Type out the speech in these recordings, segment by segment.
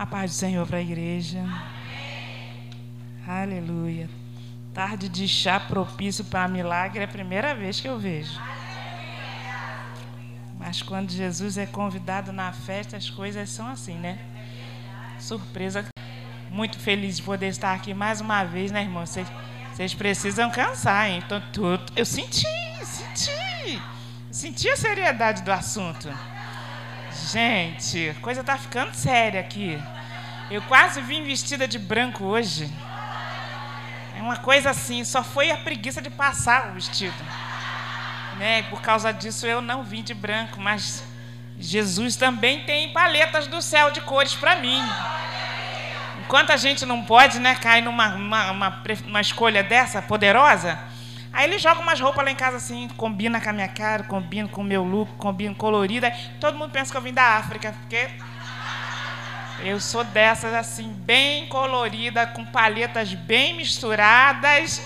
A paz do Senhor para a igreja. Aleluia. Tarde de chá propício para milagre é a primeira vez que eu vejo. Mas quando Jesus é convidado na festa, as coisas são assim, né? Surpresa. Muito feliz de poder estar aqui mais uma vez, né, irmão? Vocês, vocês precisam cansar, hein? Então, tudo, eu senti, senti. Senti a seriedade do assunto. Gente, coisa tá ficando séria aqui. Eu quase vim vestida de branco hoje. É uma coisa assim, só foi a preguiça de passar o vestido. Né? Por causa disso eu não vim de branco, mas Jesus também tem paletas do céu de cores para mim. Enquanto a gente não pode, né, cair numa uma, uma, uma escolha dessa poderosa, Aí ele joga umas roupas lá em casa assim, combina com a minha cara, combina com o meu look, combina colorida. Todo mundo pensa que eu vim da África, porque eu sou dessas assim, bem colorida, com paletas bem misturadas,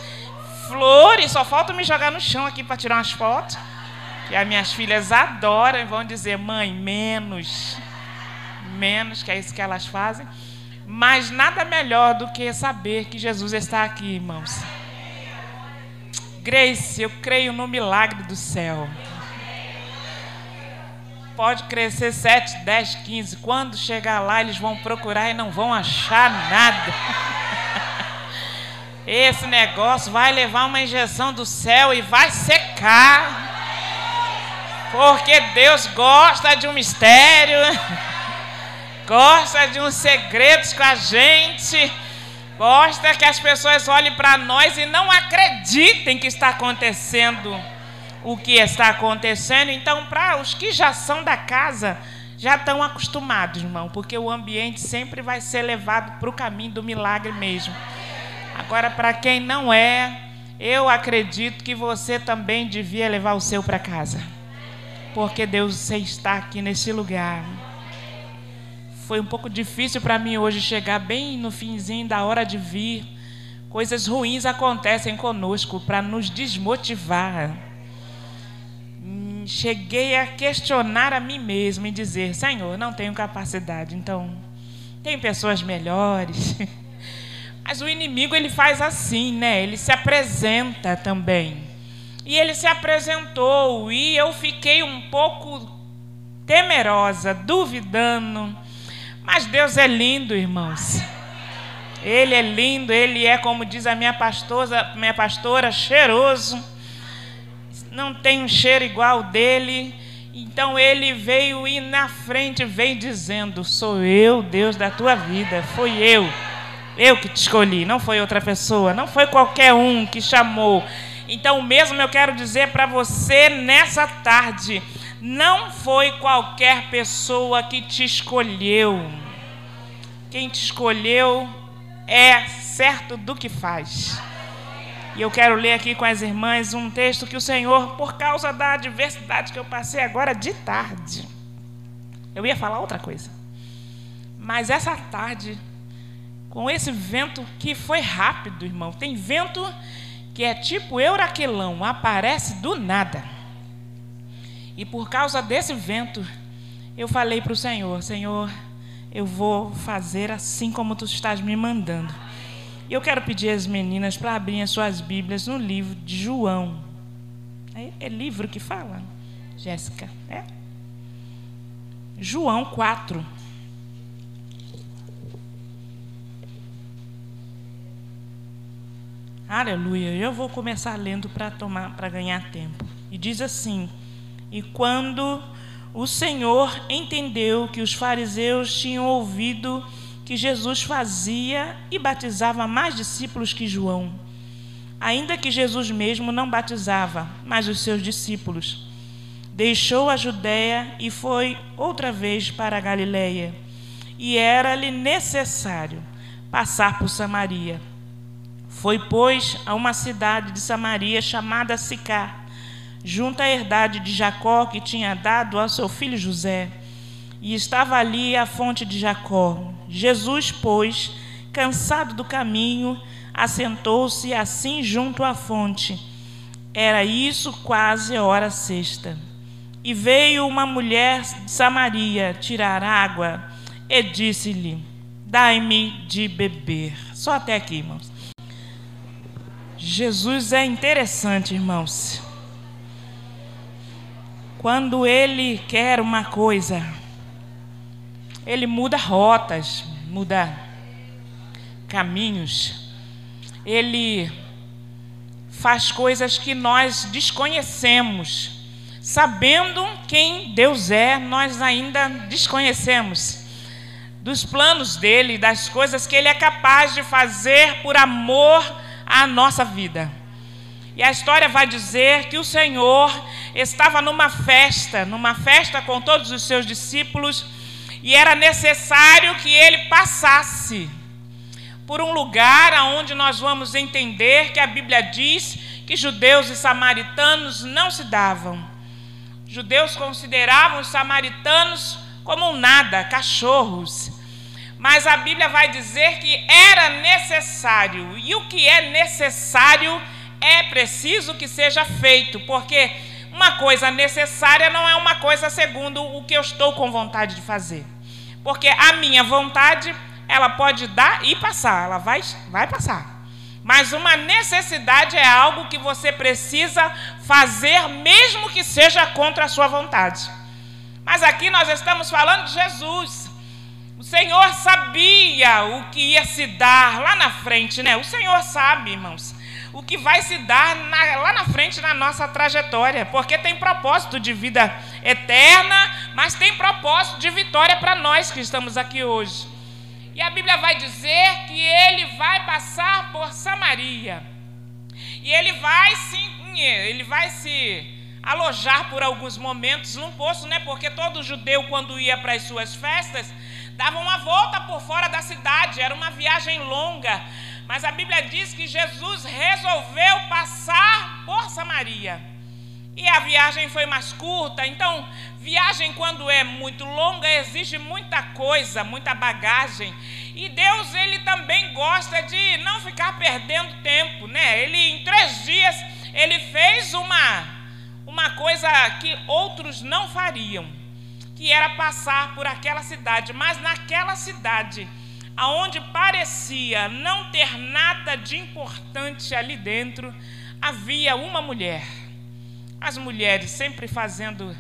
flores. Só falta me jogar no chão aqui para tirar umas fotos. Que as minhas filhas adoram e vão dizer, mãe, menos. Menos, que é isso que elas fazem. Mas nada melhor do que saber que Jesus está aqui, irmãos. Grace, eu creio no milagre do céu. Pode crescer 7, 10, 15. Quando chegar lá, eles vão procurar e não vão achar nada. Esse negócio vai levar uma injeção do céu e vai secar. Porque Deus gosta de um mistério, gosta de uns segredos com a gente. Gosta que as pessoas olhem para nós e não acreditem que está acontecendo o que está acontecendo. Então, para os que já são da casa, já estão acostumados, irmão, porque o ambiente sempre vai ser levado para o caminho do milagre mesmo. Agora, para quem não é, eu acredito que você também devia levar o seu para casa, porque Deus está aqui nesse lugar. Foi um pouco difícil para mim hoje chegar bem no finzinho da hora de vir. Coisas ruins acontecem conosco para nos desmotivar. Hum, cheguei a questionar a mim mesmo e dizer: Senhor, não tenho capacidade, então tem pessoas melhores. Mas o inimigo ele faz assim, né? Ele se apresenta também. E ele se apresentou e eu fiquei um pouco temerosa, duvidando mas Deus é lindo, irmãos. Ele é lindo, ele é, como diz a minha pastora, minha pastora, cheiroso. Não tem um cheiro igual dele. Então ele veio e na frente vem dizendo: Sou eu, Deus da tua vida. Foi eu. Eu que te escolhi, não foi outra pessoa, não foi qualquer um que chamou. Então, mesmo eu quero dizer para você nessa tarde: não foi qualquer pessoa que te escolheu. Quem te escolheu é certo do que faz. E eu quero ler aqui com as irmãs um texto que o Senhor, por causa da adversidade que eu passei agora de tarde, eu ia falar outra coisa. Mas essa tarde, com esse vento que foi rápido, irmão, tem vento que é tipo euraquilão, aparece do nada. E por causa desse vento, eu falei para o Senhor: Senhor, eu vou fazer assim como tu estás me mandando. E eu quero pedir às meninas para abrirem as suas Bíblias no livro de João. É, é livro que fala, Jéssica? É? João 4. Aleluia. Eu vou começar lendo para tomar para ganhar tempo. E diz assim: e quando o Senhor entendeu que os fariseus tinham ouvido que Jesus fazia e batizava mais discípulos que João, ainda que Jesus mesmo não batizava, mas os seus discípulos, deixou a Judéia e foi outra vez para a Galiléia. E era-lhe necessário passar por Samaria. Foi, pois, a uma cidade de Samaria chamada Sicar junto à herdade de Jacó que tinha dado ao seu filho José. E estava ali a fonte de Jacó. Jesus, pois, cansado do caminho, assentou-se assim junto à fonte. Era isso quase a hora sexta. E veio uma mulher de Samaria tirar água e disse-lhe: dai-me de beber. Só até aqui, irmãos. Jesus é interessante, irmãos. Quando ele quer uma coisa, ele muda rotas, muda caminhos. Ele faz coisas que nós desconhecemos. Sabendo quem Deus é, nós ainda desconhecemos dos planos dele, das coisas que ele é capaz de fazer por amor à nossa vida. E a história vai dizer que o Senhor estava numa festa, numa festa com todos os seus discípulos, e era necessário que ele passasse por um lugar aonde nós vamos entender que a Bíblia diz que judeus e samaritanos não se davam. Judeus consideravam os samaritanos como um nada, cachorros. Mas a Bíblia vai dizer que era necessário, e o que é necessário é preciso que seja feito, porque uma coisa necessária não é uma coisa segundo o que eu estou com vontade de fazer. Porque a minha vontade ela pode dar e passar, ela vai, vai passar. Mas uma necessidade é algo que você precisa fazer, mesmo que seja contra a sua vontade. Mas aqui nós estamos falando de Jesus. O Senhor sabia o que ia se dar lá na frente, né? O Senhor sabe, irmãos, o que vai se dar na, lá na frente na nossa trajetória, porque tem propósito de vida eterna, mas tem propósito de vitória para nós que estamos aqui hoje. E a Bíblia vai dizer que ele vai passar por Samaria. E ele vai se, ele vai se alojar por alguns momentos num poço, né? Porque todo judeu, quando ia para as suas festas, dava uma volta por fora da cidade, era uma viagem longa. Mas a Bíblia diz que Jesus resolveu passar por Samaria. E a viagem foi mais curta, então Viagem, quando é muito longa, exige muita coisa, muita bagagem. E Deus, ele também gosta de não ficar perdendo tempo, né? Ele, em três dias, ele fez uma, uma coisa que outros não fariam, que era passar por aquela cidade. Mas naquela cidade, aonde parecia não ter nada de importante ali dentro, havia uma mulher. As mulheres sempre fazendo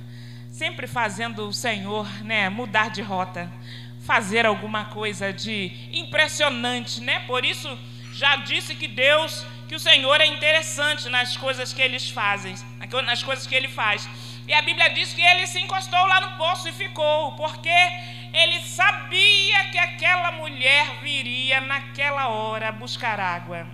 sempre fazendo o Senhor né, mudar de rota, fazer alguma coisa de impressionante, né? Por isso já disse que Deus, que o Senhor é interessante nas coisas que eles fazem, nas coisas que ele faz. E a Bíblia diz que ele se encostou lá no poço e ficou, porque ele sabia que aquela mulher viria naquela hora buscar água.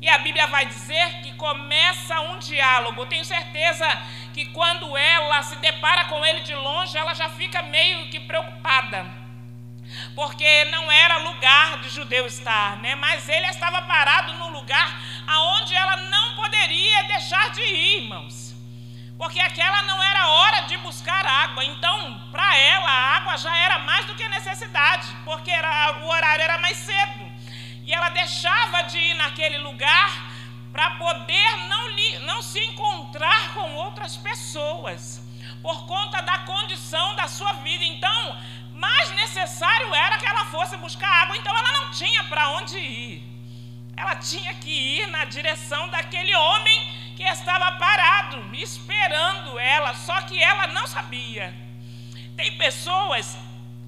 E a Bíblia vai dizer que começa um diálogo. tenho certeza que quando ela se depara com ele de longe, ela já fica meio que preocupada. Porque não era lugar de judeu estar, né? Mas ele estava parado num lugar aonde ela não poderia deixar de ir, irmãos. Porque aquela não era hora de buscar água. Então, para ela, a água já era mais do que necessidade, porque era, o horário era mais cedo. E ela deixava de ir naquele lugar para poder não, li, não se encontrar com outras pessoas, por conta da condição da sua vida. Então, mais necessário era que ela fosse buscar água, então ela não tinha para onde ir. Ela tinha que ir na direção daquele homem que estava parado, esperando ela, só que ela não sabia. Tem pessoas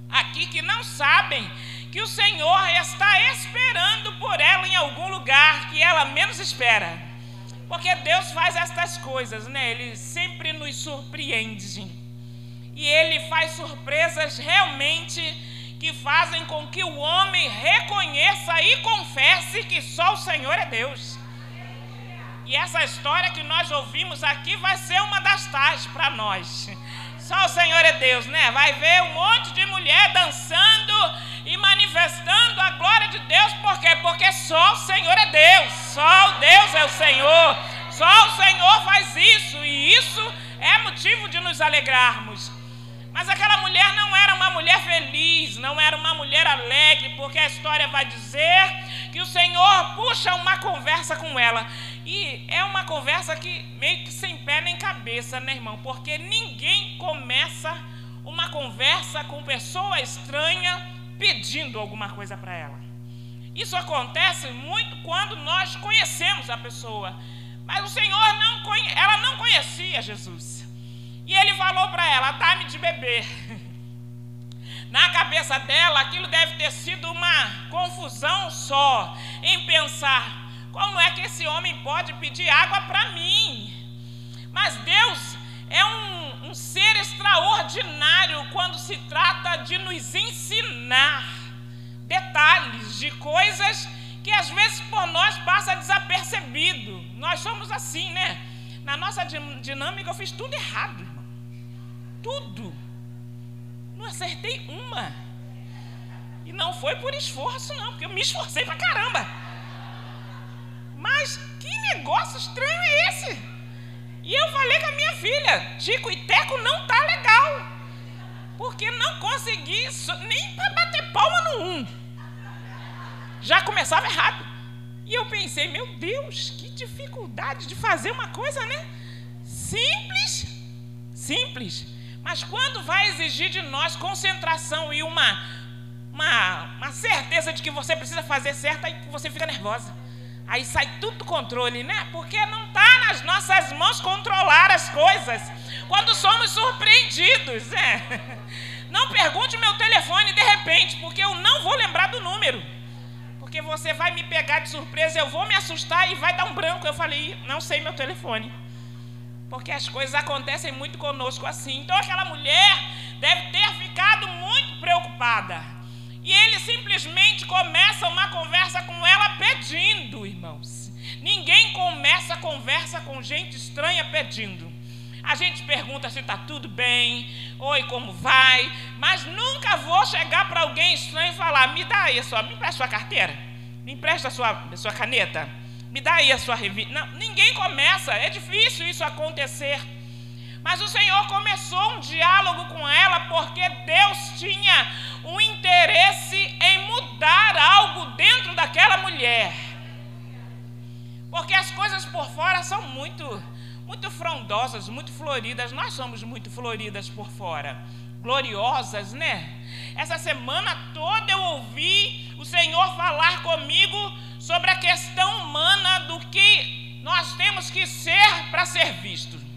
aqui que não sabem que o Senhor está esperando por ela em algum lugar que ela menos espera. Porque Deus faz estas coisas, né? Ele sempre nos surpreende. E ele faz surpresas realmente que fazem com que o homem reconheça e confesse que só o Senhor é Deus. E essa história que nós ouvimos aqui vai ser uma das tais para nós. Só o Senhor é Deus, né? Vai ver um monte de mulher dançando e manifestando a glória de Deus, por quê? Porque só o Senhor é Deus, só Deus é o Senhor, só o Senhor faz isso, e isso é motivo de nos alegrarmos. Mas aquela mulher não era uma mulher feliz, não era uma mulher alegre, porque a história vai dizer que o Senhor puxa uma conversa com ela. E é uma conversa que meio que sem pé nem cabeça, né, irmão? Porque ninguém começa uma conversa com pessoa estranha pedindo alguma coisa para ela. Isso acontece muito quando nós conhecemos a pessoa. Mas o Senhor não ela não conhecia Jesus. E ele falou para ela: dá-me de beber. Na cabeça dela, aquilo deve ter sido uma confusão só em pensar: como é que esse homem pode pedir água para mim? Mas Deus é um, um ser extraordinário quando se trata de nos ensinar detalhes de coisas que às vezes por nós passa desapercebido. Nós somos assim, né? Na nossa dinâmica eu fiz tudo errado, irmão. Tudo. Não acertei uma. E não foi por esforço, não, porque eu me esforcei pra caramba. Mas que negócio estranho é esse? E eu falei com a minha filha, Tico e Teco não tá legal. Porque não consegui nem para bater palma no um. Já começava errado. E eu pensei, meu Deus, que dificuldade de fazer uma coisa, né? Simples, simples. Mas quando vai exigir de nós concentração e uma, uma, uma certeza de que você precisa fazer certo, aí você fica nervosa. Aí sai tudo do controle, né? Porque não está nas nossas mãos controlar as coisas. Quando somos surpreendidos, né? Não pergunte meu telefone de repente, porque eu não vou lembrar do número. Porque você vai me pegar de surpresa, eu vou me assustar e vai dar um branco. Eu falei, não sei meu telefone. Porque as coisas acontecem muito conosco assim. Então aquela mulher deve ter ficado muito preocupada. E ele simplesmente começa uma conversa com ela pedindo, irmãos. Ninguém começa a conversa com gente estranha pedindo. A gente pergunta se está tudo bem, oi, como vai, mas nunca vou chegar para alguém estranho e falar: me dá aí a sua, me empresta a sua carteira, me empresta a sua, a sua caneta, me dá aí a sua revista. Não, ninguém começa, é difícil isso acontecer. Mas o Senhor começou um diálogo com ela porque Deus tinha um interesse em mudar algo dentro daquela mulher. Porque as coisas por fora são muito, muito frondosas, muito floridas. Nós somos muito floridas por fora, gloriosas, né? Essa semana toda eu ouvi o Senhor falar comigo sobre a questão humana do que nós temos que ser para ser visto.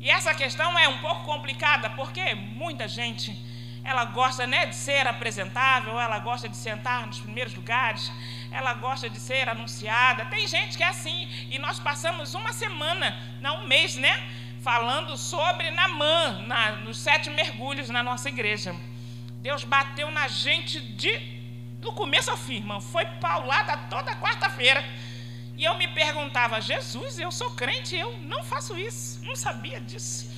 E essa questão é um pouco complicada, porque muita gente ela gosta né, de ser apresentável, ela gosta de sentar nos primeiros lugares, ela gosta de ser anunciada. Tem gente que é assim, e nós passamos uma semana, não um mês, né? Falando sobre Namã, na, nos sete mergulhos na nossa igreja. Deus bateu na gente de, do começo ao fim, irmão. Foi paulada toda quarta-feira. E eu me perguntava, Jesus, eu sou crente, eu não faço isso, não sabia disso.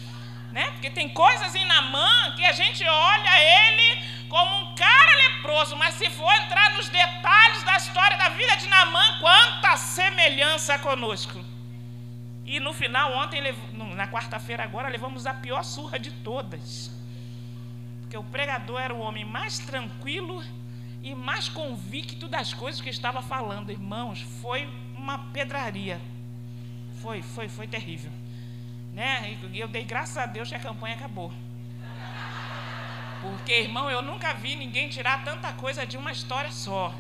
Né? Porque tem coisas em Namã que a gente olha ele como um cara leproso, mas se for entrar nos detalhes da história da vida de Namã, quanta semelhança conosco. E no final, ontem, na quarta-feira agora, levamos a pior surra de todas. Porque o pregador era o homem mais tranquilo e mais convicto das coisas que estava falando. Irmãos, foi uma pedraria. Foi, foi, foi terrível. Né? E eu dei graças a Deus que a campanha acabou. Porque, irmão, eu nunca vi ninguém tirar tanta coisa de uma história só.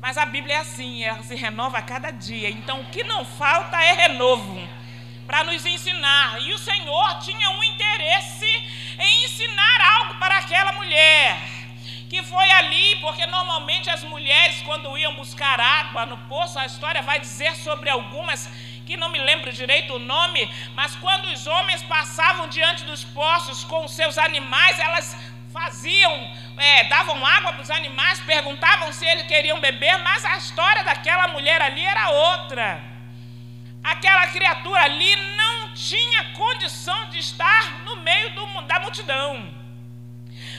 Mas a Bíblia é assim, ela se renova a cada dia. Então, o que não falta é renovo para nos ensinar. E o Senhor tinha um interesse em ensinar algo para aquela mulher que foi ali, porque normalmente as mulheres, quando iam buscar água no poço, a história vai dizer sobre algumas que não me lembro direito o nome, mas quando os homens passavam diante dos poços com seus animais, elas faziam, é, davam água para os animais, perguntavam se eles queriam beber, mas a história daquela mulher ali era outra. Aquela criatura ali não tinha condição de estar no meio do, da multidão.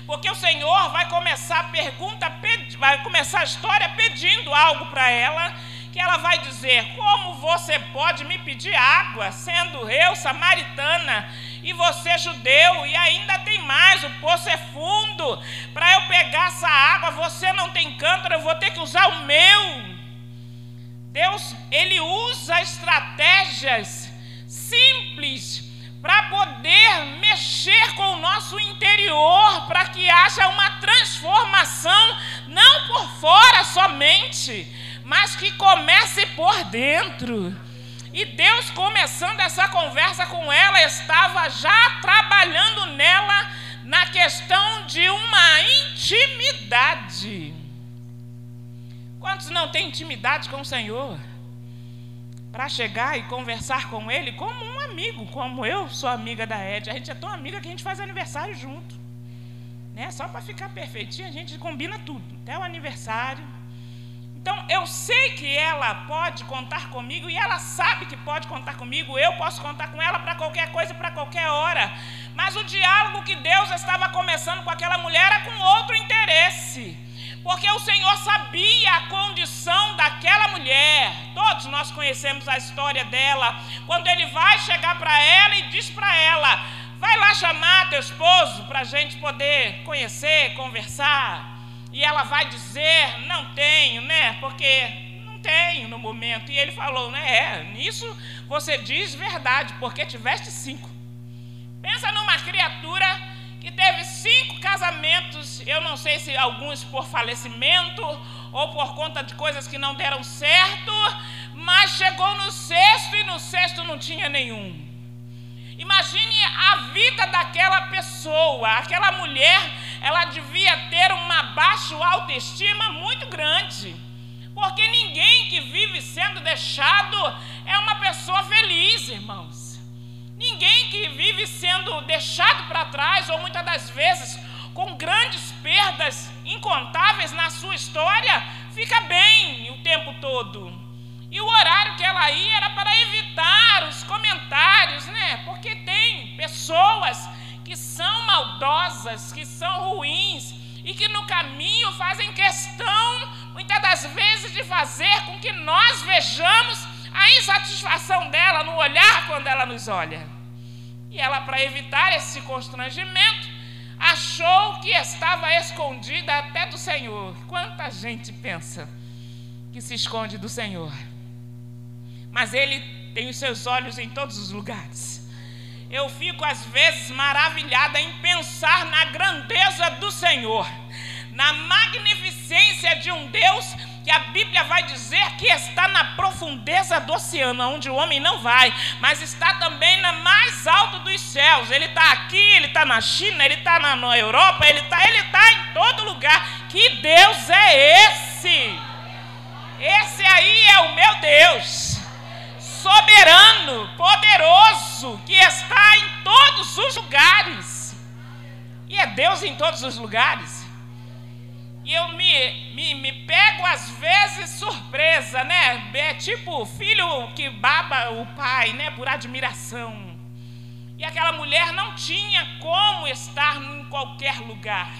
Porque o Senhor vai começar a pergunta, vai começar a história pedindo algo para ela, que ela vai dizer: Como você pode me pedir água, sendo eu samaritana e você judeu? E ainda tem mais: o poço é fundo. Para eu pegar essa água, você não tem cântaro, eu vou ter que usar o meu. Deus, ele usa estratégias simples para poder mexer com o nosso interior, para que haja uma transformação somente, mas que comece por dentro. E Deus, começando essa conversa com ela, estava já trabalhando nela na questão de uma intimidade. Quantos não têm intimidade com o Senhor? Para chegar e conversar com Ele como um amigo, como eu sou amiga da Ed. A gente é tão amiga que a gente faz aniversário junto. Né? Só para ficar perfeitinho, a gente combina tudo, até o aniversário. Então, eu sei que ela pode contar comigo e ela sabe que pode contar comigo. Eu posso contar com ela para qualquer coisa, para qualquer hora. Mas o diálogo que Deus estava começando com aquela mulher era com outro interesse. Porque o Senhor sabia a condição daquela mulher. Todos nós conhecemos a história dela. Quando ele vai chegar para ela e diz para ela: Vai lá chamar teu esposo para a gente poder conhecer, conversar. E ela vai dizer: Não tenho, né? Porque não tenho no momento. E ele falou: né? É, nisso você diz verdade, porque tiveste cinco. Pensa numa criatura que teve cinco casamentos, eu não sei se alguns por falecimento ou por conta de coisas que não deram certo, mas chegou no sexto e no sexto não tinha nenhum. Imagine a vida daquela pessoa, aquela mulher, ela devia ter uma baixa autoestima muito grande. Porque ninguém que vive sendo deixado é uma pessoa feliz, irmãos. Ninguém que vive sendo deixado para trás, ou muitas das vezes com grandes perdas incontáveis na sua história, fica bem o tempo todo. E o horário que ela ia era para evitar os comentários, né? Porque tem pessoas que são maldosas, que são ruins e que no caminho fazem questão, muitas das vezes, de fazer com que nós vejamos a insatisfação dela no olhar quando ela nos olha. E ela, para evitar esse constrangimento, achou que estava escondida até do Senhor. Quanta gente pensa que se esconde do Senhor mas Ele tem os seus olhos em todos os lugares. Eu fico às vezes maravilhada em pensar na grandeza do Senhor, na magnificência de um Deus que a Bíblia vai dizer que está na profundeza do oceano, onde o homem não vai, mas está também na mais alto dos céus. Ele está aqui, ele está na China, ele está na, na Europa, ele está ele tá em todo lugar. Que Deus é esse? Esse aí é o meu Deus soberano, poderoso, que está em todos os lugares. E é Deus em todos os lugares. E eu me, me, me às vezes surpresa, né? É tipo filho que baba o pai, né? Por admiração. E aquela mulher não tinha como estar em qualquer lugar.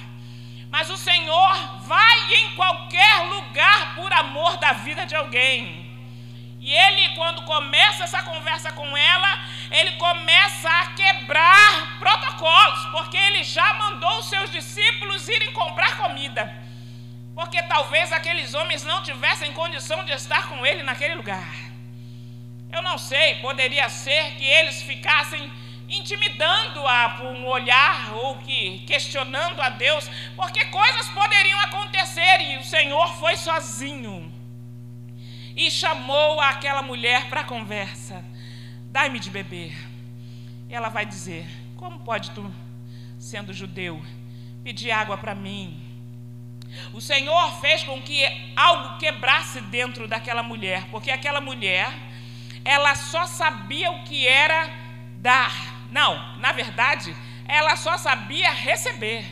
Mas o Senhor vai em qualquer lugar por amor da vida de alguém. E ele, quando começa essa conversa com ela, ele começa a quebrar protocolos, porque ele já mandou os seus discípulos irem comprar comida. Porque talvez aqueles homens não tivessem condição de estar com ele naquele lugar. Eu não sei, poderia ser que eles ficassem intimidando-a por um olhar ou que questionando a Deus, porque coisas poderiam acontecer e o Senhor foi sozinho e chamou aquela mulher para conversa: Dai-me de beber. E ela vai dizer: Como pode tu, sendo judeu, pedir água para mim? O Senhor fez com que algo quebrasse dentro daquela mulher, porque aquela mulher, ela só sabia o que era dar. Não, na verdade, ela só sabia receber.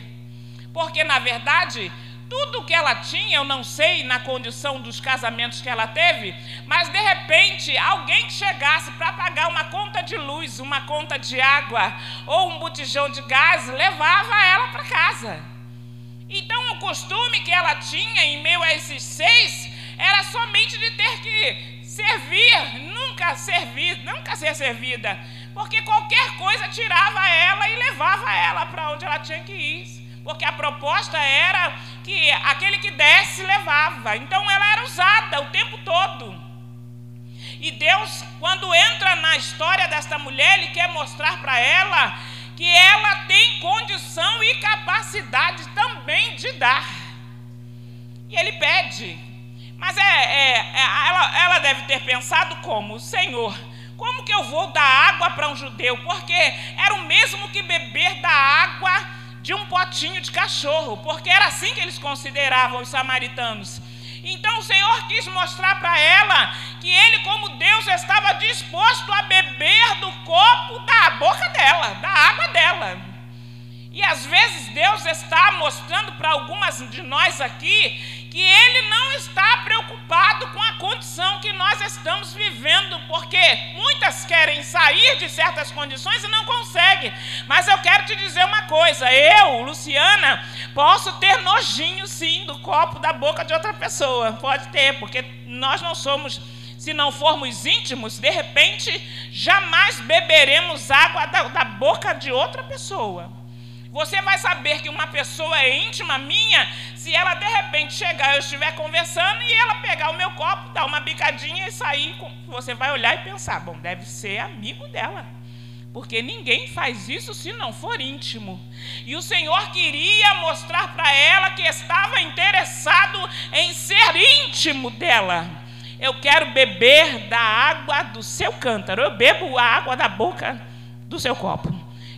Porque, na verdade, tudo que ela tinha, eu não sei na condição dos casamentos que ela teve, mas de repente alguém que chegasse para pagar uma conta de luz, uma conta de água ou um botijão de gás, levava ela para casa. Então o costume que ela tinha em meio a esses seis era somente de ter que servir, nunca servir, nunca ser servida, porque qualquer coisa tirava ela e levava ela para onde ela tinha que ir porque a proposta era que aquele que desse levava. Então ela era usada o tempo todo. E Deus, quando entra na história desta mulher, Ele quer mostrar para ela que ela tem condição e capacidade também de dar. E Ele pede: Mas é, é, é ela, ela deve ter pensado como? Senhor, como que eu vou dar água para um judeu? Porque era o mesmo que beber da água de um potinho de cachorro, porque era assim que eles consideravam os samaritanos. Então o Senhor quis mostrar para ela que ele, como Deus, estava disposto a beber do copo da boca dela, da água dela. E às vezes Deus está mostrando para algumas de nós aqui que Ele não está preocupado com a condição que nós estamos vivendo, porque muitas querem sair de certas condições e não conseguem. Mas eu quero te dizer uma coisa: eu, Luciana, posso ter nojinho sim do copo da boca de outra pessoa. Pode ter, porque nós não somos se não formos íntimos, de repente jamais beberemos água da, da, boca de outra pessoa. Você vai saber que uma pessoa é íntima minha se ela de repente chegar, eu estiver conversando e ela pegar o meu copo, dar uma bicadinha e sair. Você vai olhar e pensar: bom, deve ser amigo dela. Porque ninguém faz isso se não for íntimo. E o Senhor queria mostrar para ela que estava interessado em ser íntimo dela. Eu quero beber da água do seu cântaro. Eu bebo a água da boca do seu copo.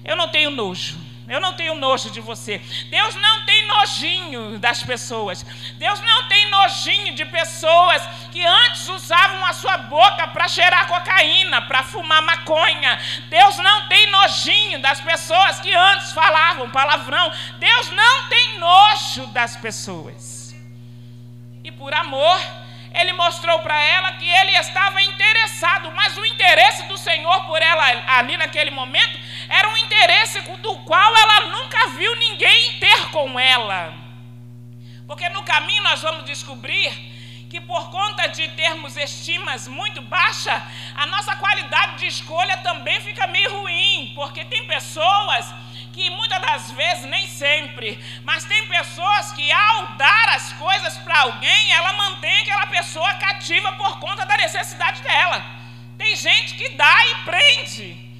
Eu não tenho nojo. Eu não tenho nojo de você. Deus não tem nojinho das pessoas. Deus não tem nojinho de pessoas que antes usavam a sua boca para cheirar cocaína, para fumar maconha. Deus não tem nojinho das pessoas que antes falavam palavrão. Deus não tem nojo das pessoas. E por amor, ele mostrou para ela que ele estava interessado, mas o interesse do Senhor por ela ali naquele momento era um interesse do qual ela nunca viu ninguém ter com ela. Porque no caminho nós vamos descobrir que por conta de termos estimas muito baixa, a nossa qualidade de escolha também fica meio ruim, porque tem pessoas que muitas das vezes, nem sempre, mas tem pessoas que ao dar as coisas para alguém, ela mantém aquela pessoa cativa por conta da necessidade dela. Tem gente que dá e prende.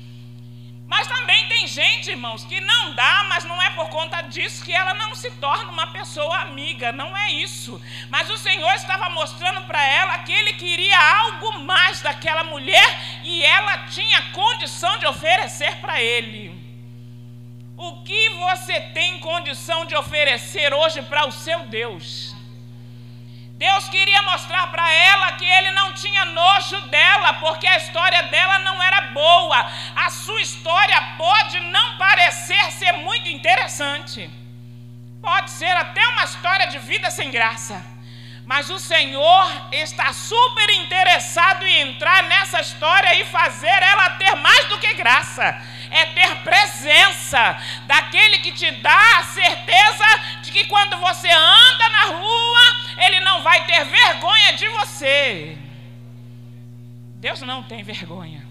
Mas também tem gente, irmãos, que não dá, mas não é por conta disso que ela não se torna uma pessoa amiga, não é isso. Mas o Senhor estava mostrando para ela que ele queria algo mais daquela mulher e ela tinha condição de oferecer para ele. O que você tem condição de oferecer hoje para o seu Deus? Deus queria mostrar para ela que ele não tinha nojo dela, porque a história dela não era boa. A sua história pode não parecer ser muito interessante. Pode ser até uma história de vida sem graça. Mas o Senhor está super interessado em entrar nessa história e fazer ela ter mais do que graça é ter presença daquele que te dá a certeza de que quando você anda na rua, ele não vai ter vergonha de você. Deus não tem vergonha.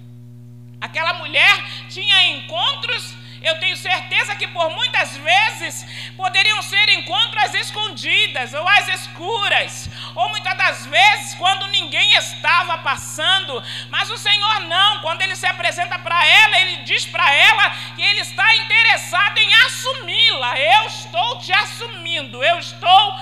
Aquela mulher tinha encontros eu tenho certeza que por muitas vezes poderiam ser encontros escondidas ou às escuras, ou muitas das vezes quando ninguém estava passando, mas o Senhor não, quando ele se apresenta para ela, ele diz para ela que ele está interessado em assumi-la. Eu estou te assumindo, eu estou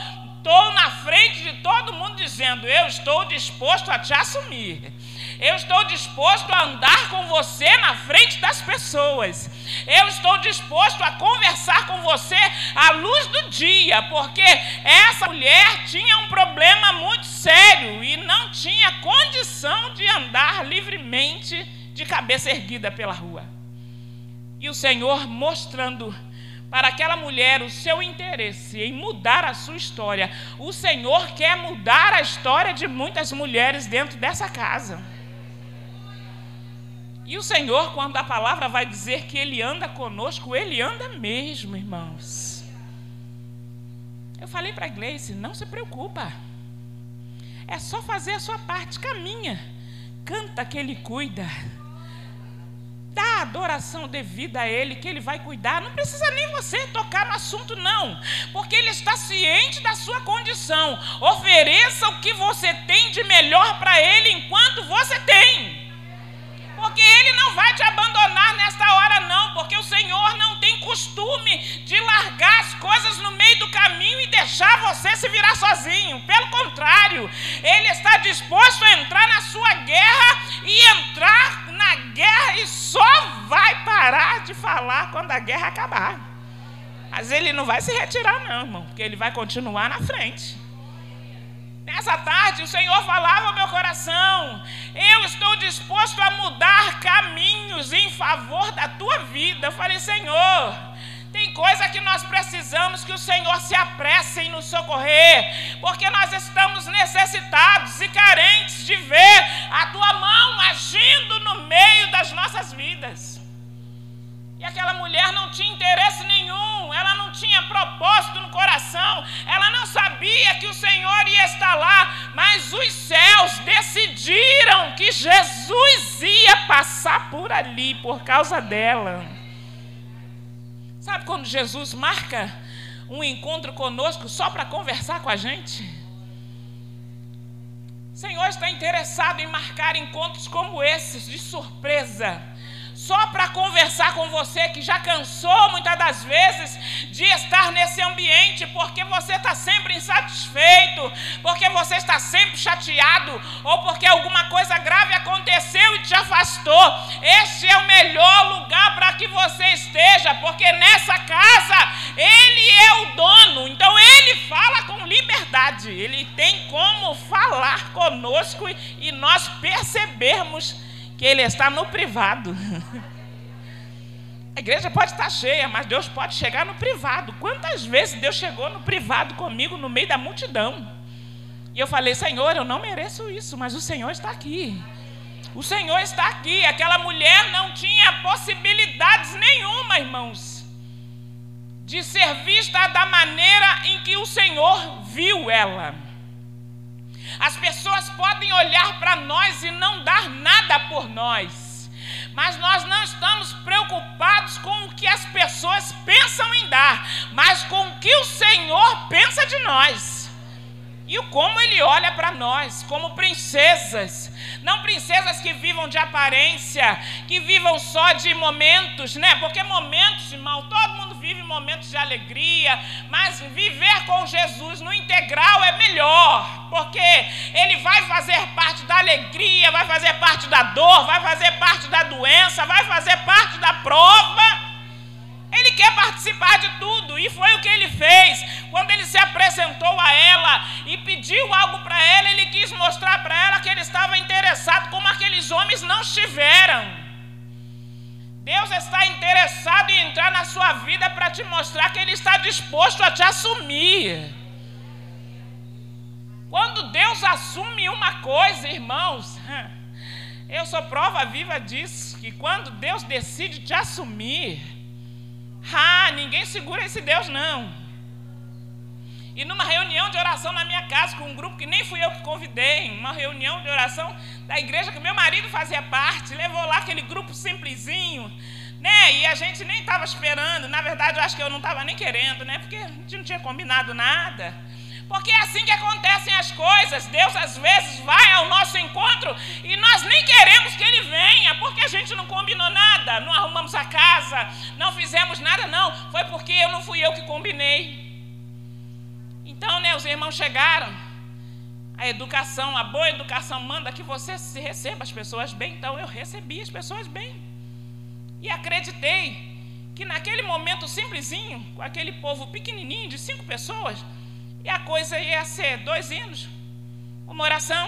estou na frente de todo mundo dizendo: Eu estou disposto a te assumir. Eu estou disposto a andar com você na frente das pessoas. Eu estou disposto a conversar com você à luz do dia, porque essa mulher tinha um problema muito sério e não tinha condição de andar livremente de cabeça erguida pela rua. E o Senhor mostrando para aquela mulher o seu interesse em mudar a sua história. O Senhor quer mudar a história de muitas mulheres dentro dessa casa. E o Senhor, quando a palavra vai dizer que Ele anda conosco, Ele anda mesmo, irmãos. Eu falei para a Gleice, não se preocupa. É só fazer a sua parte, caminha. Canta que Ele cuida. Dá adoração devida a Ele, que Ele vai cuidar. Não precisa nem você tocar no assunto, não. Porque Ele está ciente da sua condição. Ofereça o que você tem de melhor para Ele enquanto você tem Porque Ele não vai te abandonar nesta hora, não, porque o Senhor não tem costume de largar as coisas no meio do caminho e deixar você se virar sozinho. Pelo contrário, Ele está disposto a entrar na sua guerra e entrar na guerra e só vai parar de falar quando a guerra acabar. Mas Ele não vai se retirar, não, irmão, porque Ele vai continuar na frente. Nessa tarde, o Senhor falava ao meu coração: Eu estou disposto a mudar caminhos em favor da tua vida. Eu falei, Senhor, tem coisa que nós precisamos que o Senhor se apresse em nos socorrer, porque nós estamos necessitados e carentes de ver a tua mão agindo no meio das nossas vidas. E aquela mulher não tinha interesse nenhum, ela não tinha propósito no coração, ela não sabia que o Senhor ia estar lá, mas os céus decidiram que Jesus ia passar por ali por causa dela. Sabe quando Jesus marca um encontro conosco só para conversar com a gente? O Senhor está interessado em marcar encontros como esses, de surpresa só para conversar com você que já cansou muitas das vezes de estar nesse ambiente, porque você está sempre insatisfeito, porque você está sempre chateado, ou porque alguma coisa grave aconteceu e te afastou. Este é o melhor lugar para que você esteja, porque nessa casa Ele é o dono, então Ele fala com liberdade, Ele tem como falar conosco e nós percebermos que ele está no privado. A igreja pode estar cheia, mas Deus pode chegar no privado. Quantas vezes Deus chegou no privado comigo, no meio da multidão? E eu falei, Senhor, eu não mereço isso, mas o Senhor está aqui. O Senhor está aqui. Aquela mulher não tinha possibilidades nenhuma, irmãos, de ser vista da maneira em que o Senhor viu ela. As pessoas podem olhar para nós e não dar nada por nós, mas nós não estamos preocupados com o que as pessoas pensam em dar, mas com o que o Senhor pensa de nós. E o como ele olha para nós, como princesas, não princesas que vivam de aparência, que vivam só de momentos, né? Porque momentos, irmão, todo mundo vive momentos de alegria, mas viver com Jesus no integral é melhor, porque ele vai fazer parte da alegria, vai fazer parte da dor, vai fazer parte da doença, vai fazer parte da prova. Ele quer participar de tudo, e foi o que ele fez. Quando ele se apresentou a ela e pediu algo para ela, ele quis mostrar para ela que ele estava interessado, como aqueles homens não estiveram. Deus está interessado em entrar na sua vida para te mostrar que Ele está disposto a te assumir. Quando Deus assume uma coisa, irmãos, eu sou prova viva disso, que quando Deus decide te assumir, ah, ninguém segura esse Deus, não. E numa reunião de oração na minha casa, com um grupo que nem fui eu que convidei, uma reunião de oração da igreja que meu marido fazia parte, levou lá aquele grupo simplesinho, né? E a gente nem estava esperando, na verdade eu acho que eu não estava nem querendo, né? Porque a gente não tinha combinado nada. Porque é assim que acontecem as coisas. Deus às vezes vai ao nosso encontro e nós nem queremos que Ele venha, porque a gente não combinou nada, não arrumamos a casa, não fizemos nada, não. Foi porque eu não fui eu que combinei. Então, né, os irmãos chegaram. A educação, a boa educação manda que você se receba as pessoas bem. Então eu recebi as pessoas bem. E acreditei que naquele momento simplesinho, com aquele povo pequenininho de cinco pessoas, e a coisa ia ser dois hinos, uma oração,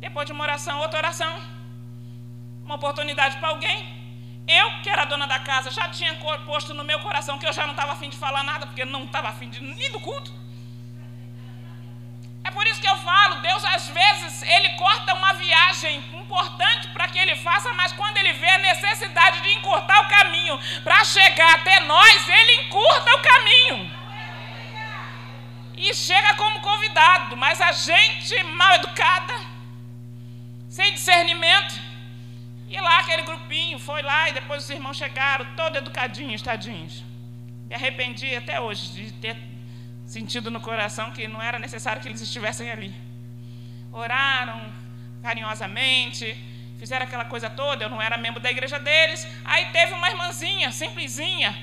depois de uma oração, outra oração, uma oportunidade para alguém. Eu, que era dona da casa, já tinha posto no meu coração que eu já não estava afim de falar nada, porque não estava afim de nem do culto. É por isso que eu falo, Deus às vezes ele corta uma viagem importante para que ele faça, mas quando ele vê a necessidade de encurtar o caminho para chegar até nós, ele encurta o caminho e chega como convidado, mas a gente mal educada, sem discernimento, e lá aquele grupinho foi lá e depois os irmãos chegaram, todo educadinhos, tadinhos. Me arrependi até hoje de ter sentido no coração que não era necessário que eles estivessem ali. Oraram carinhosamente, fizeram aquela coisa toda, eu não era membro da igreja deles. Aí teve uma irmãzinha, simplesinha,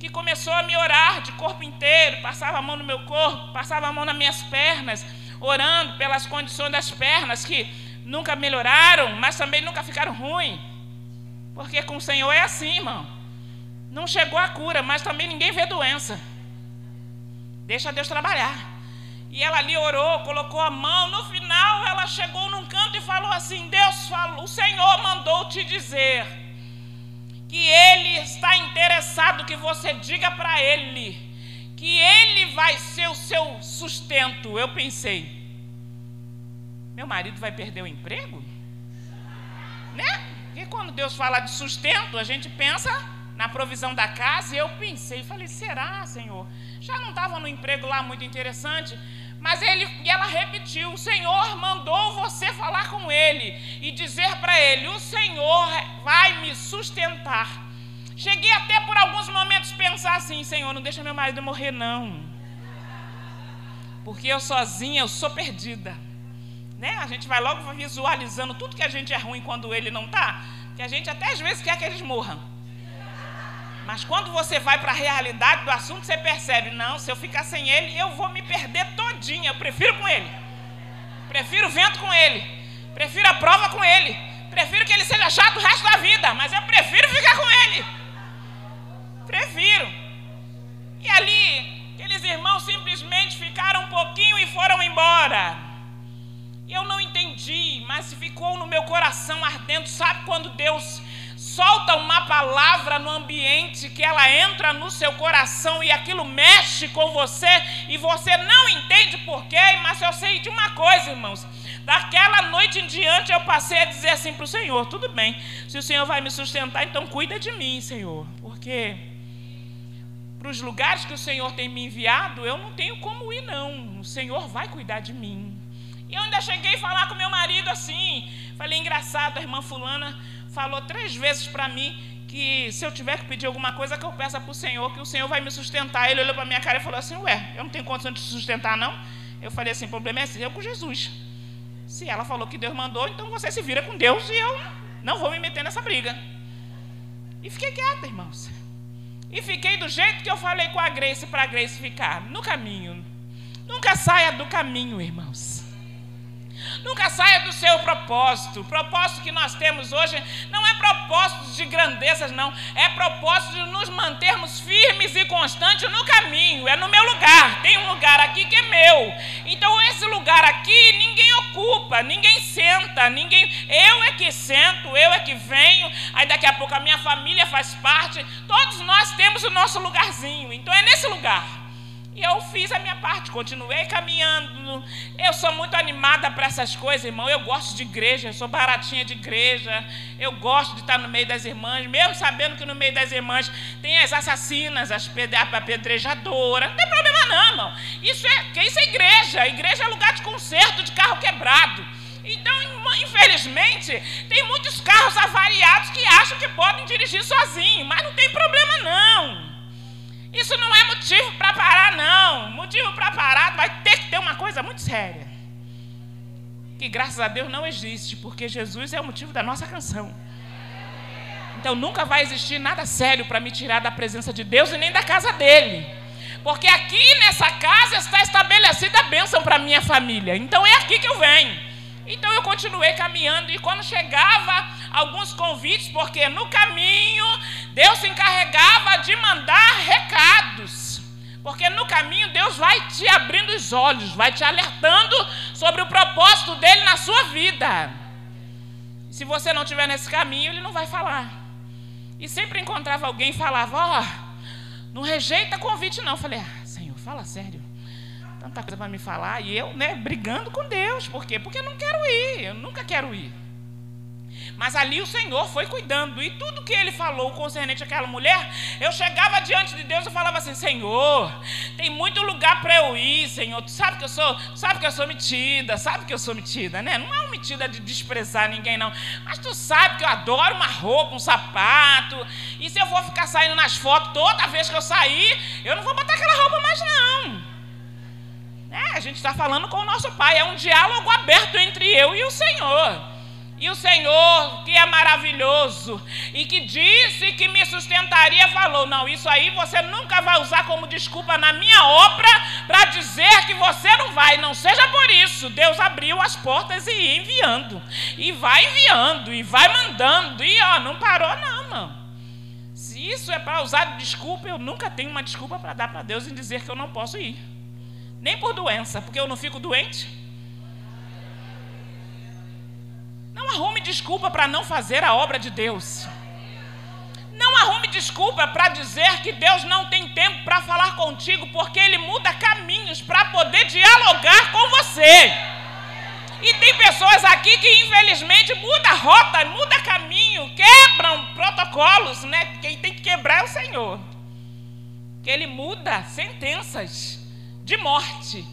que começou a me orar de corpo inteiro, passava a mão no meu corpo, passava a mão nas minhas pernas, orando pelas condições das pernas que nunca melhoraram, mas também nunca ficaram ruins. Porque com o Senhor é assim, irmão. Não chegou a cura, mas também ninguém vê doença. Deixa Deus trabalhar. E ela ali orou, colocou a mão. No final, ela chegou num canto e falou assim: Deus falou, o Senhor mandou te dizer que Ele está interessado que você diga para Ele que Ele vai ser o seu sustento. Eu pensei, meu marido vai perder o emprego? Né? Porque quando Deus fala de sustento, a gente pensa na provisão da casa. E eu pensei, falei, será, Senhor? Já não estava no emprego lá muito interessante, mas ele, e ela repetiu: o Senhor mandou você falar com ele e dizer para ele: o Senhor vai me sustentar. Cheguei até por alguns momentos pensar assim: Senhor, não deixa meu marido morrer, não. Porque eu sozinha, eu sou perdida. Né? A gente vai logo visualizando tudo que a gente é ruim quando ele não está, que a gente até às vezes quer que eles morram. Mas quando você vai para a realidade do assunto, você percebe, não, se eu ficar sem ele, eu vou me perder todinha. Eu prefiro com ele. Prefiro o vento com ele. Prefiro a prova com ele. Prefiro que ele seja chato o resto da vida, mas eu prefiro ficar com ele. Prefiro. E ali, aqueles irmãos simplesmente ficaram um pouquinho e foram embora. Eu não entendi, mas ficou no meu coração ardendo. Sabe quando Deus solta uma palavra no ambiente que ela entra no seu coração e aquilo mexe com você e você não entende porquê, mas eu sei de uma coisa, irmãos. Daquela noite em diante eu passei a dizer assim para o Senhor: tudo bem, se o Senhor vai me sustentar, então cuida de mim, Senhor, porque para os lugares que o Senhor tem me enviado, eu não tenho como ir, não. O Senhor vai cuidar de mim. E eu ainda cheguei a falar com meu marido assim. Falei, engraçado, a irmã fulana falou três vezes para mim que se eu tiver que pedir alguma coisa, que eu peça para o Senhor, que o Senhor vai me sustentar. Ele olhou para minha cara e falou assim: Ué, eu não tenho condição de te sustentar, não? Eu falei assim: o problema é seu com Jesus. Se ela falou que Deus mandou, então você se vira com Deus e eu não vou me meter nessa briga. E fiquei quieta, irmãos. E fiquei do jeito que eu falei com a Grace para a Grace ficar, no caminho. Nunca saia do caminho, irmãos. Nunca saia do seu propósito. O propósito que nós temos hoje não é propósito de grandezas, não. É propósito de nos mantermos firmes e constantes no caminho. É no meu lugar. Tem um lugar aqui que é meu. Então, esse lugar aqui ninguém ocupa, ninguém senta, ninguém. Eu é que sento, eu é que venho. Aí daqui a pouco a minha família faz parte. Todos nós temos o nosso lugarzinho. Então, é nesse lugar. E eu fiz a minha parte, continuei caminhando. Eu sou muito animada para essas coisas, irmão. Eu gosto de igreja, eu sou baratinha de igreja. Eu gosto de estar no meio das irmãs, mesmo sabendo que no meio das irmãs tem as assassinas, as apedrejadoras. Não tem problema não, irmão. Isso é, que isso é igreja. Igreja é lugar de conserto de carro quebrado. Então, infelizmente, tem muitos carros avariados que acham que podem dirigir sozinhos, mas não tem problema não. Isso não é motivo para parar, não. Motivo para parar vai ter que ter uma coisa muito séria. Que graças a Deus não existe, porque Jesus é o motivo da nossa canção. Então nunca vai existir nada sério para me tirar da presença de Deus e nem da casa dele. Porque aqui nessa casa está estabelecida a bênção para minha família. Então é aqui que eu venho. Então eu continuei caminhando e quando chegava alguns convites, porque no caminho Deus se encarregava de mandar recados. Porque no caminho Deus vai te abrindo os olhos, vai te alertando sobre o propósito dele na sua vida. Se você não estiver nesse caminho, ele não vai falar. E sempre encontrava alguém e falava: Ó, oh, não rejeita convite, não. Eu falei: Ah, Senhor, fala sério tanta coisa para me falar, e eu, né, brigando com Deus. Por quê? Porque eu não quero ir, eu nunca quero ir. Mas ali o Senhor foi cuidando, e tudo que ele falou concernente àquela mulher, eu chegava diante de Deus e falava assim: Senhor, tem muito lugar para eu ir, Senhor. Tu sabe que eu sou, sabe que eu sou metida, sabe que eu sou metida, né? Não é uma metida de desprezar ninguém, não. Mas tu sabe que eu adoro uma roupa, um sapato, e se eu for ficar saindo nas fotos toda vez que eu sair, eu não vou botar aquela roupa mais, não. É, a gente está falando com o nosso Pai, é um diálogo aberto entre eu e o Senhor. E o Senhor, que é maravilhoso e que disse que me sustentaria, falou: Não, isso aí você nunca vai usar como desculpa na minha obra para dizer que você não vai. Não seja por isso. Deus abriu as portas e ia enviando. E vai enviando, e vai mandando. E ó, não parou, não, não. Se isso é para usar de desculpa, eu nunca tenho uma desculpa para dar para Deus em dizer que eu não posso ir. Nem por doença, porque eu não fico doente. Não arrume desculpa para não fazer a obra de Deus. Não arrume desculpa para dizer que Deus não tem tempo para falar contigo, porque Ele muda caminhos para poder dialogar com você. E tem pessoas aqui que infelizmente muda rota, muda caminho, quebram protocolos, né? Quem tem que quebrar é o Senhor. Que Ele muda sentenças de morte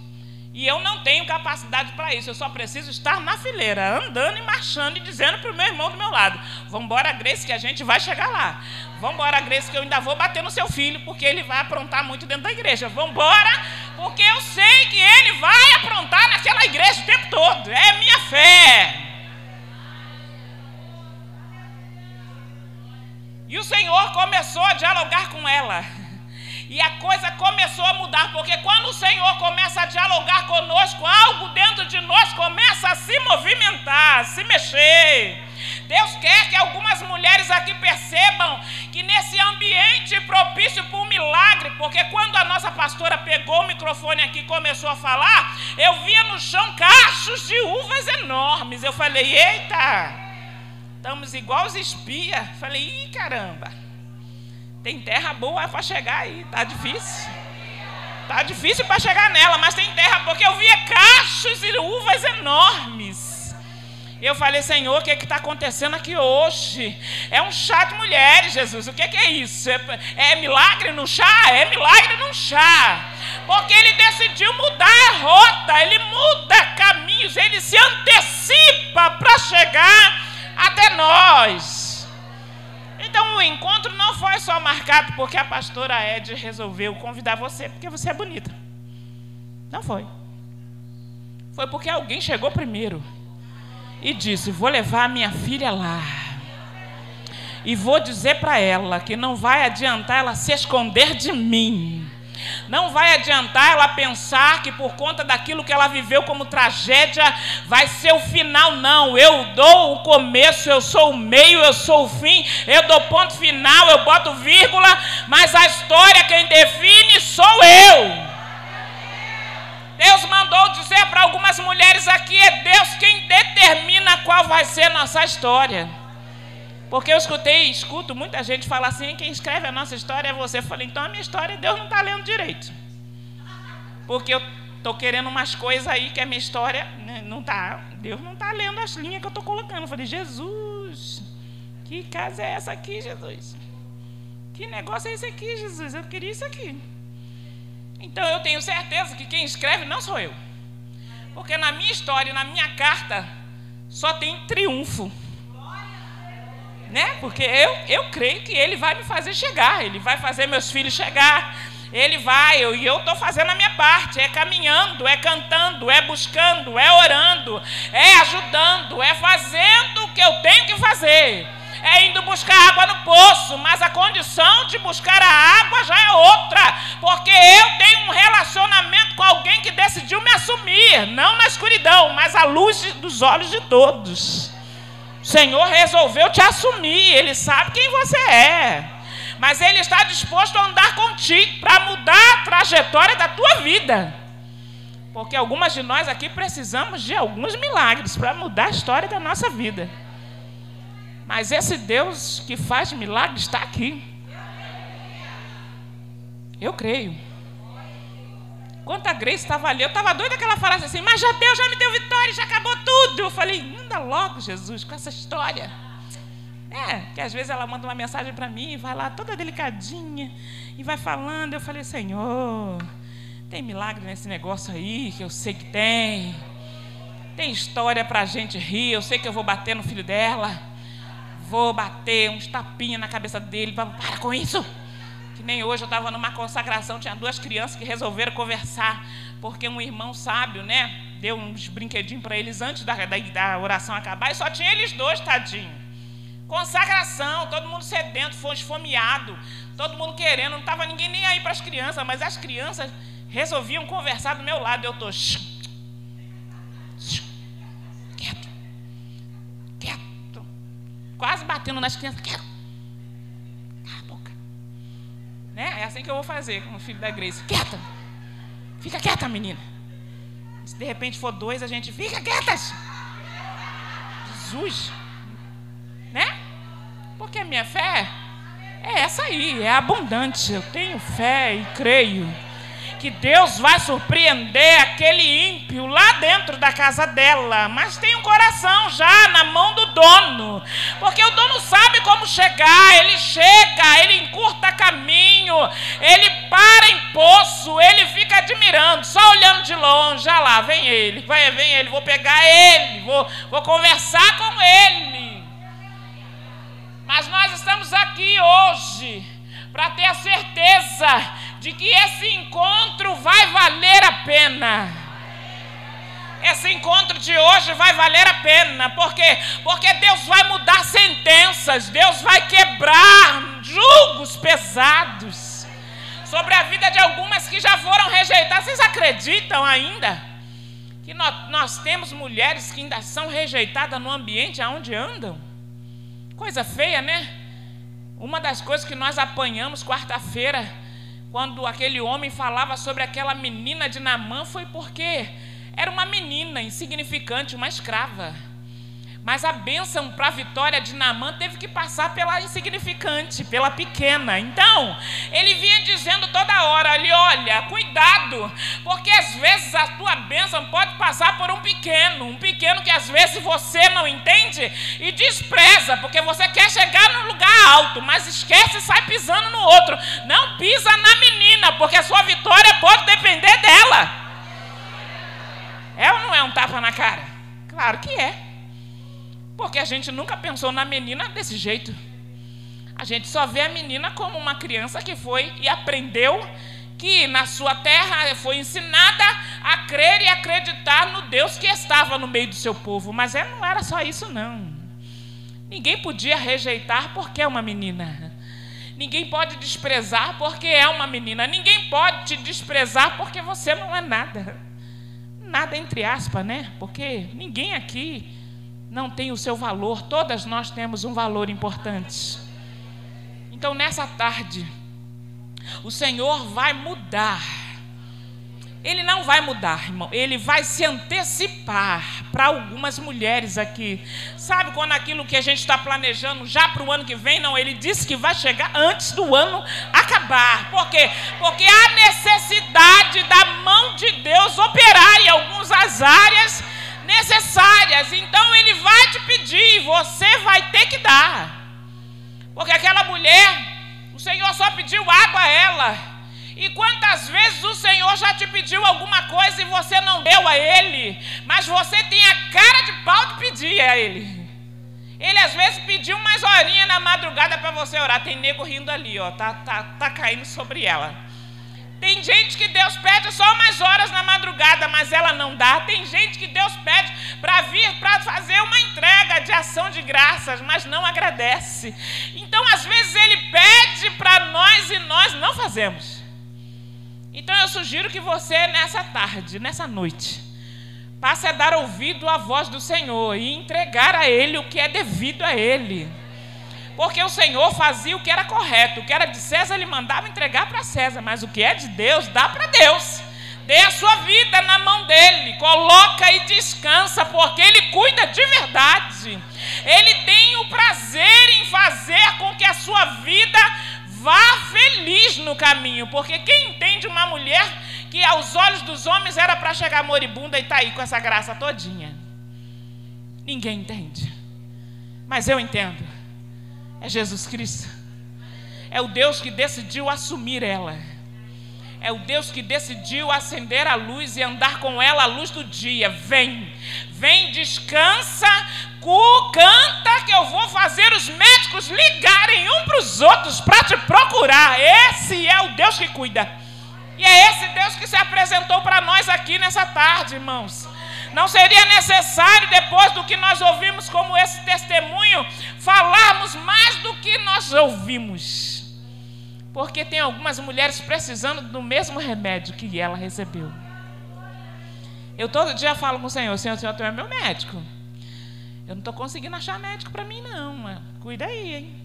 e eu não tenho capacidade para isso. Eu só preciso estar na fileira, andando e marchando e dizendo para o meu irmão do meu lado: Vamos embora, Grace, que a gente vai chegar lá. Vamos embora, Grace, que eu ainda vou bater no seu filho, porque ele vai aprontar muito dentro da igreja. Vamos embora, porque eu sei que ele vai aprontar naquela igreja o tempo todo. É minha fé. E o Senhor começou a dialogar com ela. E a coisa começou a mudar, porque quando o Senhor começa a dialogar conosco, algo dentro de nós começa a se movimentar, a se mexer. Deus quer que algumas mulheres aqui percebam que nesse ambiente propício para um milagre, porque quando a nossa pastora pegou o microfone aqui e começou a falar, eu via no chão cachos de uvas enormes. Eu falei, eita, estamos igual os espias. Falei, ih, caramba. Tem terra boa para chegar aí, tá difícil. Tá difícil para chegar nela, mas tem terra porque eu via cachos e uvas enormes. Eu falei, Senhor, o que é está acontecendo aqui hoje? É um chá de mulheres, Jesus. O que é, que é isso? É, é milagre no chá? É milagre no chá. Porque ele decidiu mudar a rota, ele muda caminhos, ele se antecipa para chegar até nós. Então o encontro não foi só marcado porque a pastora Ed resolveu convidar você porque você é bonita. Não foi. Foi porque alguém chegou primeiro e disse: Vou levar a minha filha lá. E vou dizer para ela que não vai adiantar ela se esconder de mim. Não vai adiantar ela pensar que por conta daquilo que ela viveu como tragédia vai ser o final, não. Eu dou o começo, eu sou o meio, eu sou o fim, eu dou ponto final, eu boto vírgula, mas a história quem define sou eu. Deus mandou dizer para algumas mulheres aqui: é Deus quem determina qual vai ser nossa história. Porque eu escutei, escuto muita gente falar assim: quem escreve a nossa história é você. Eu falei, então a minha história Deus não está lendo direito. Porque eu estou querendo umas coisas aí que a minha história né, não está. Deus não está lendo as linhas que eu estou colocando. Eu falei, Jesus, que casa é essa aqui, Jesus? Que negócio é esse aqui, Jesus? Eu queria isso aqui. Então eu tenho certeza que quem escreve não sou eu. Porque na minha história, na minha carta, só tem triunfo né? Porque eu, eu creio que Ele vai me fazer chegar, Ele vai fazer meus filhos chegar, Ele vai, eu, e eu estou fazendo a minha parte, é caminhando, é cantando, é buscando, é orando, é ajudando, é fazendo o que eu tenho que fazer. É indo buscar água no poço, mas a condição de buscar a água já é outra, porque eu tenho um relacionamento com alguém que decidiu me assumir, não na escuridão, mas à luz dos olhos de todos. O Senhor resolveu te assumir, Ele sabe quem você é. Mas Ele está disposto a andar contigo para mudar a trajetória da tua vida. Porque algumas de nós aqui precisamos de alguns milagres para mudar a história da nossa vida. Mas esse Deus que faz milagres está aqui. Eu creio. Quando a Grace estava ali, eu estava doida que ela falasse assim, mas já Deus já me deu vitória, já acabou tudo. Eu falei, anda logo, Jesus, com essa história. É, que às vezes ela manda uma mensagem para mim, vai lá toda delicadinha, e vai falando. Eu falei, Senhor, tem milagre nesse negócio aí, que eu sei que tem. Tem história para a gente rir, eu sei que eu vou bater no filho dela. Vou bater uns tapinhas na cabeça dele, para com isso. Que nem hoje eu estava numa consagração, tinha duas crianças que resolveram conversar, porque um irmão sábio, né, deu uns brinquedinhos para eles antes da, da, da, oração acabar e só tinha eles dois, tadinho. Consagração, todo mundo sedento, foi esfomeado, todo mundo querendo, não estava ninguém nem aí para as crianças, mas as crianças resolviam conversar do meu lado. Eu estou. Quieto. Quieto. Quase batendo nas crianças. Quieto. Cala a boca. Né? É assim que eu vou fazer com o filho da Grace. Quieta. Fica quieta, menina. Se de repente for dois, a gente fica quietas. Jesus. Né? Porque a minha fé é essa aí, é abundante. Eu tenho fé e creio que Deus vai surpreender aquele ímpio lá dentro da casa dela, mas tem um coração já na mão do dono, porque o dono sabe como chegar, ele chega, ele encurta caminho, ele para em poço, ele fica admirando, só olhando de longe, já lá, vem ele, vai, vem ele, vou pegar ele, vou, vou conversar com ele. Mas nós estamos aqui hoje para ter a certeza de que esse encontro vai valer a pena. Esse encontro de hoje vai valer a pena, porque porque Deus vai mudar sentenças, Deus vai quebrar julgos pesados sobre a vida de algumas que já foram rejeitadas. Vocês acreditam ainda que nós, nós temos mulheres que ainda são rejeitadas no ambiente aonde andam? Coisa feia, né? Uma das coisas que nós apanhamos quarta-feira quando aquele homem falava sobre aquela menina de Namã, foi porque era uma menina insignificante, uma escrava. Mas a bênção para a vitória de Namã teve que passar pela insignificante, pela pequena. Então, ele vinha dizendo toda hora ali: olha, cuidado, porque às vezes a tua bênção pode passar por um pequeno, um pequeno que às vezes você não entende e despreza, porque você quer chegar no lugar alto, mas esquece e sai pisando no outro. Não pisa na menina, porque a sua vitória pode depender dela. É ou não é um tapa na cara? Claro que é. Porque a gente nunca pensou na menina desse jeito. A gente só vê a menina como uma criança que foi e aprendeu que na sua terra foi ensinada a crer e acreditar no Deus que estava no meio do seu povo. Mas ela não era só isso, não. Ninguém podia rejeitar porque é uma menina. Ninguém pode desprezar porque é uma menina. Ninguém pode te desprezar porque você não é nada. Nada entre aspas, né? Porque ninguém aqui não tem o seu valor, todas nós temos um valor importante. Então, nessa tarde, o Senhor vai mudar. Ele não vai mudar, irmão. Ele vai se antecipar para algumas mulheres aqui. Sabe quando aquilo que a gente está planejando já para o ano que vem? Não, ele disse que vai chegar antes do ano acabar. Por quê? Porque há necessidade da mão de Deus operar em algumas áreas necessárias. Então ele vai te pedir, você vai ter que dar. Porque aquela mulher, o Senhor só pediu água a ela. E quantas vezes o Senhor já te pediu alguma coisa e você não deu a Ele, mas você tem a cara de pau de pedir a Ele. Ele às vezes pediu umas horinhas na madrugada para você orar. Tem nego rindo ali, ó, tá, tá, tá caindo sobre ela. Tem gente que Deus pede só umas horas na madrugada, mas ela não dá. Tem gente que Deus pede para vir para fazer uma entrega de ação de graças, mas não agradece. Então, às vezes, Ele pede para nós e nós não fazemos. Então, eu sugiro que você, nessa tarde, nessa noite, passe a dar ouvido à voz do Senhor e entregar a Ele o que é devido a Ele. Porque o Senhor fazia o que era correto. O que era de César, ele mandava entregar para César. Mas o que é de Deus, dá para Deus. Dê a sua vida na mão dele. Coloca e descansa, porque ele cuida de verdade. Ele tem o prazer em fazer com que a sua vida vá feliz no caminho. Porque quem entende uma mulher que aos olhos dos homens era para chegar moribunda e está aí com essa graça todinha? Ninguém entende. Mas eu entendo é Jesus Cristo. É o Deus que decidiu assumir ela. É o Deus que decidiu acender a luz e andar com ela a luz do dia. Vem, vem, descansa, cu, canta, que eu vou fazer os médicos ligarem um para os outros para te procurar. Esse é o Deus que cuida. E é esse Deus que se apresentou para nós aqui nessa tarde, irmãos. Não seria necessário, depois do que nós ouvimos, como esse testemunho, falarmos mais do que nós ouvimos. Porque tem algumas mulheres precisando do mesmo remédio que ela recebeu. Eu todo dia falo com o Senhor: Senhor, Senhor é meu médico. Eu não estou conseguindo achar médico para mim, não. Cuida aí, hein?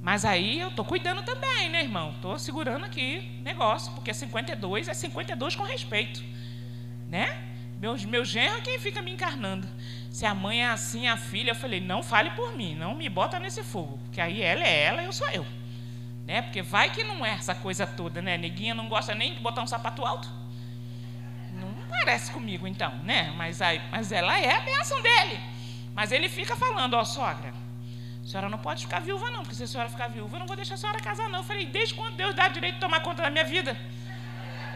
Mas aí eu estou cuidando também, né, irmão? Estou segurando aqui negócio, porque 52 é 52 com respeito. Né? Meu, meu genro é quem fica me encarnando. Se a mãe é assim, a filha, eu falei, não fale por mim, não me bota nesse fogo. Porque aí ela é ela eu sou eu. Né? Porque vai que não é essa coisa toda, né? Neguinha não gosta nem de botar um sapato alto. Não parece comigo, então, né? Mas, aí, mas ela é a bênção dele. Mas ele fica falando, ó, sogra, a senhora não pode ficar viúva, não, porque se a senhora ficar viúva, eu não vou deixar a senhora casar, não. Eu falei, desde quando Deus dá direito de tomar conta da minha vida?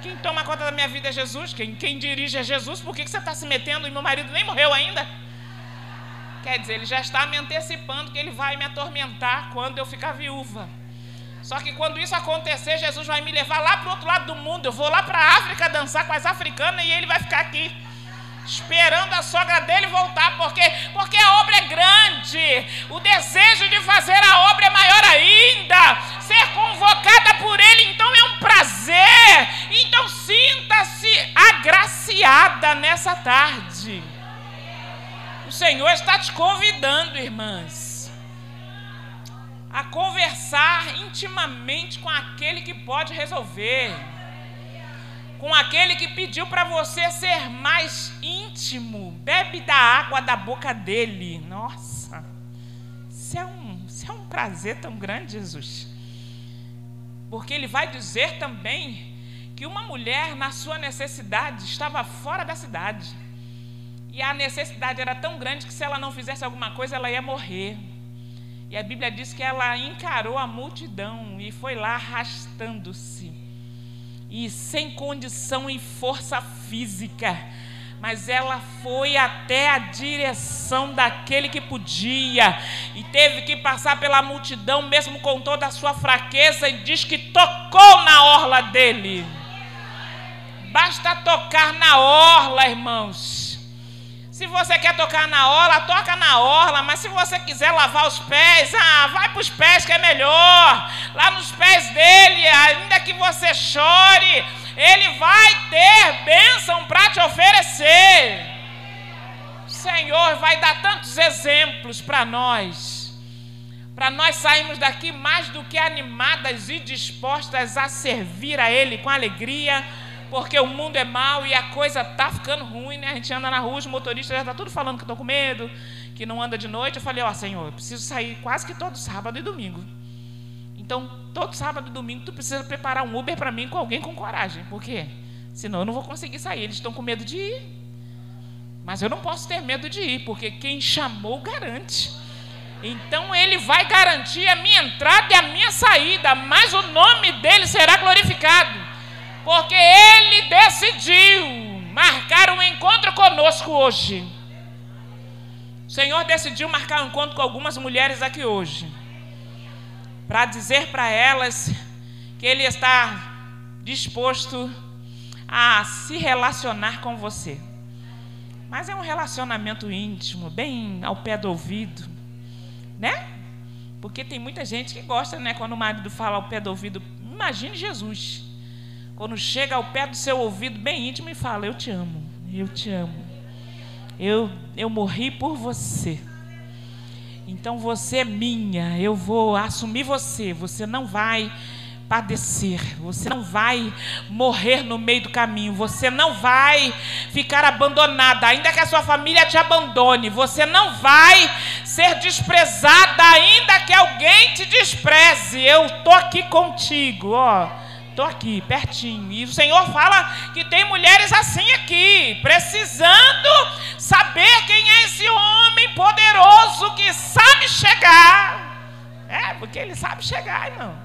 Quem toma conta da minha vida é Jesus, quem, quem dirige é Jesus, por que, que você está se metendo e meu marido nem morreu ainda? Quer dizer, ele já está me antecipando que ele vai me atormentar quando eu ficar viúva. Só que quando isso acontecer, Jesus vai me levar lá para o outro lado do mundo. Eu vou lá para a África dançar com as africanas e ele vai ficar aqui esperando a sogra dele voltar, porque porque a obra é grande. O desejo de fazer a obra é maior ainda. Ser convocada por ele então é prazer. Então sinta-se agraciada nessa tarde. O Senhor está te convidando, irmãs, a conversar intimamente com aquele que pode resolver com aquele que pediu para você ser mais íntimo. Bebe da água da boca dele. Nossa, isso é um, isso é um prazer tão grande, Jesus. Porque ele vai dizer também que uma mulher, na sua necessidade, estava fora da cidade. E a necessidade era tão grande que se ela não fizesse alguma coisa, ela ia morrer. E a Bíblia diz que ela encarou a multidão e foi lá arrastando-se e sem condição e força física, mas ela foi até a direção daquele que podia e teve que passar pela multidão, mesmo com toda a sua fraqueza, e diz que tocou na orla dele. Basta tocar na orla, irmãos. Se você quer tocar na orla, toca na orla, mas se você quiser lavar os pés, ah, vai para os pés que é melhor. Lá nos pés dele, ainda que você chore, ele vai ter bênção para te oferecer. O Senhor vai dar tantos exemplos para nós, para nós sairmos daqui mais do que animadas e dispostas a servir a Ele com alegria porque o mundo é mau e a coisa tá ficando ruim, né? A gente anda na rua, os motoristas já tá tudo falando que estou com medo, que não anda de noite. Eu falei, ó, oh, Senhor, eu preciso sair quase que todo sábado e domingo. Então, todo sábado e domingo tu precisa preparar um Uber para mim com alguém com coragem. Por quê? Senão eu não vou conseguir sair. Eles estão com medo de ir. Mas eu não posso ter medo de ir, porque quem chamou garante. Então ele vai garantir a minha entrada e a minha saída, mas o nome dele será glorificado porque Ele decidiu marcar um encontro conosco hoje. O Senhor decidiu marcar um encontro com algumas mulheres aqui hoje, para dizer para elas que Ele está disposto a se relacionar com você. Mas é um relacionamento íntimo, bem ao pé do ouvido, né? Porque tem muita gente que gosta, né? Quando o marido fala ao pé do ouvido, imagine Jesus. Quando chega ao pé do seu ouvido bem íntimo e fala: Eu te amo, eu te amo. Eu, eu morri por você. Então você é minha, eu vou assumir você. Você não vai padecer, você não vai morrer no meio do caminho, você não vai ficar abandonada, ainda que a sua família te abandone, você não vai ser desprezada, ainda que alguém te despreze. Eu estou aqui contigo, ó. Estou aqui, pertinho. E o Senhor fala que tem mulheres assim aqui, precisando saber quem é esse homem poderoso que sabe chegar. É, porque ele sabe chegar, irmão.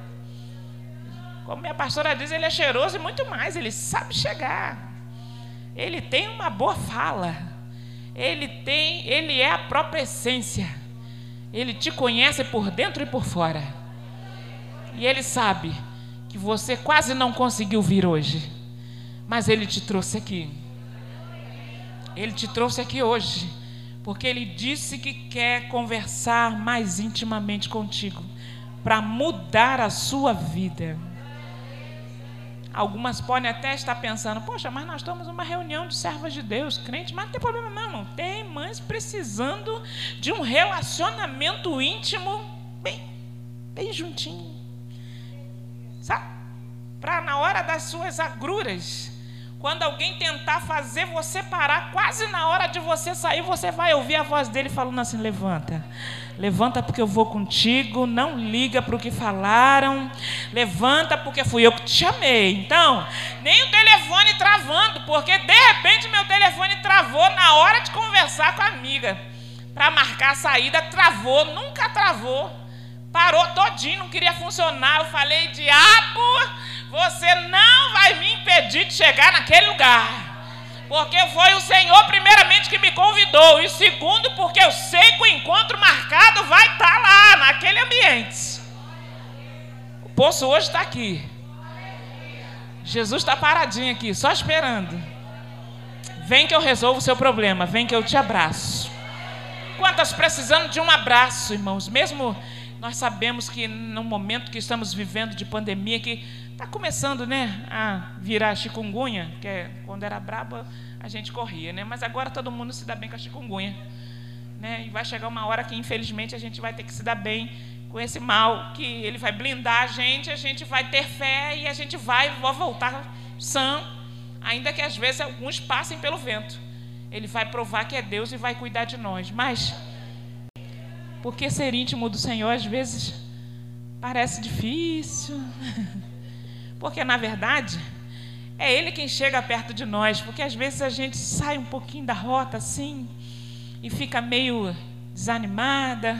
Como minha pastora diz, ele é cheiroso e muito mais, ele sabe chegar. Ele tem uma boa fala. Ele tem, ele é a própria essência. Ele te conhece por dentro e por fora. E ele sabe que você quase não conseguiu vir hoje, mas Ele te trouxe aqui. Ele te trouxe aqui hoje, porque ele disse que quer conversar mais intimamente contigo, para mudar a sua vida. Algumas podem até estar pensando, poxa, mas nós estamos numa reunião de servas de Deus, crentes, mas não tem problema não, não tem mães precisando de um relacionamento íntimo bem, bem juntinho. Sabe? Para na hora das suas agruras, quando alguém tentar fazer você parar, quase na hora de você sair, você vai ouvir a voz dele falando assim: levanta, levanta porque eu vou contigo, não liga para o que falaram, levanta porque fui eu que te chamei. Então, nem o telefone travando, porque de repente meu telefone travou na hora de conversar com a amiga. Para marcar a saída, travou, nunca travou. Parou todinho, não queria funcionar. Eu falei, diabo, você não vai me impedir de chegar naquele lugar. Porque foi o Senhor, primeiramente, que me convidou. E segundo, porque eu sei que o encontro marcado vai estar lá, naquele ambiente. O poço hoje está aqui. Jesus está paradinho aqui, só esperando. Vem que eu resolvo o seu problema. Vem que eu te abraço. Quantas precisando de um abraço, irmãos? Mesmo nós sabemos que no momento que estamos vivendo de pandemia, que Está começando, né, a virar chikungunya, que é, quando era braba a gente corria, né? Mas agora todo mundo se dá bem com a chikungunya, né? E vai chegar uma hora que infelizmente a gente vai ter que se dar bem com esse mal, que ele vai blindar a gente, a gente vai ter fé e a gente vai voltar sã, ainda que às vezes alguns passem pelo vento. Ele vai provar que é Deus e vai cuidar de nós. Mas porque ser íntimo do Senhor às vezes parece difícil. Porque, na verdade, é Ele quem chega perto de nós. Porque às vezes a gente sai um pouquinho da rota assim e fica meio desanimada,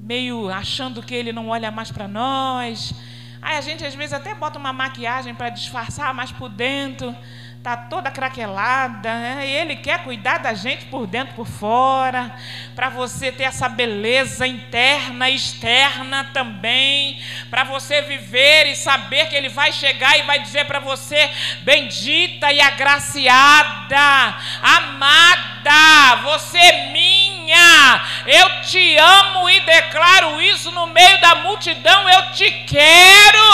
meio achando que Ele não olha mais para nós. Aí a gente às vezes até bota uma maquiagem para disfarçar, mas por dentro está toda craquelada, né? e Ele quer cuidar da gente por dentro, por fora, para você ter essa beleza interna e externa também, para você viver e saber que Ele vai chegar e vai dizer para você: bendita e agraciada, amada, você é minha, eu te amo e declaro isso no meio da multidão, eu te quero,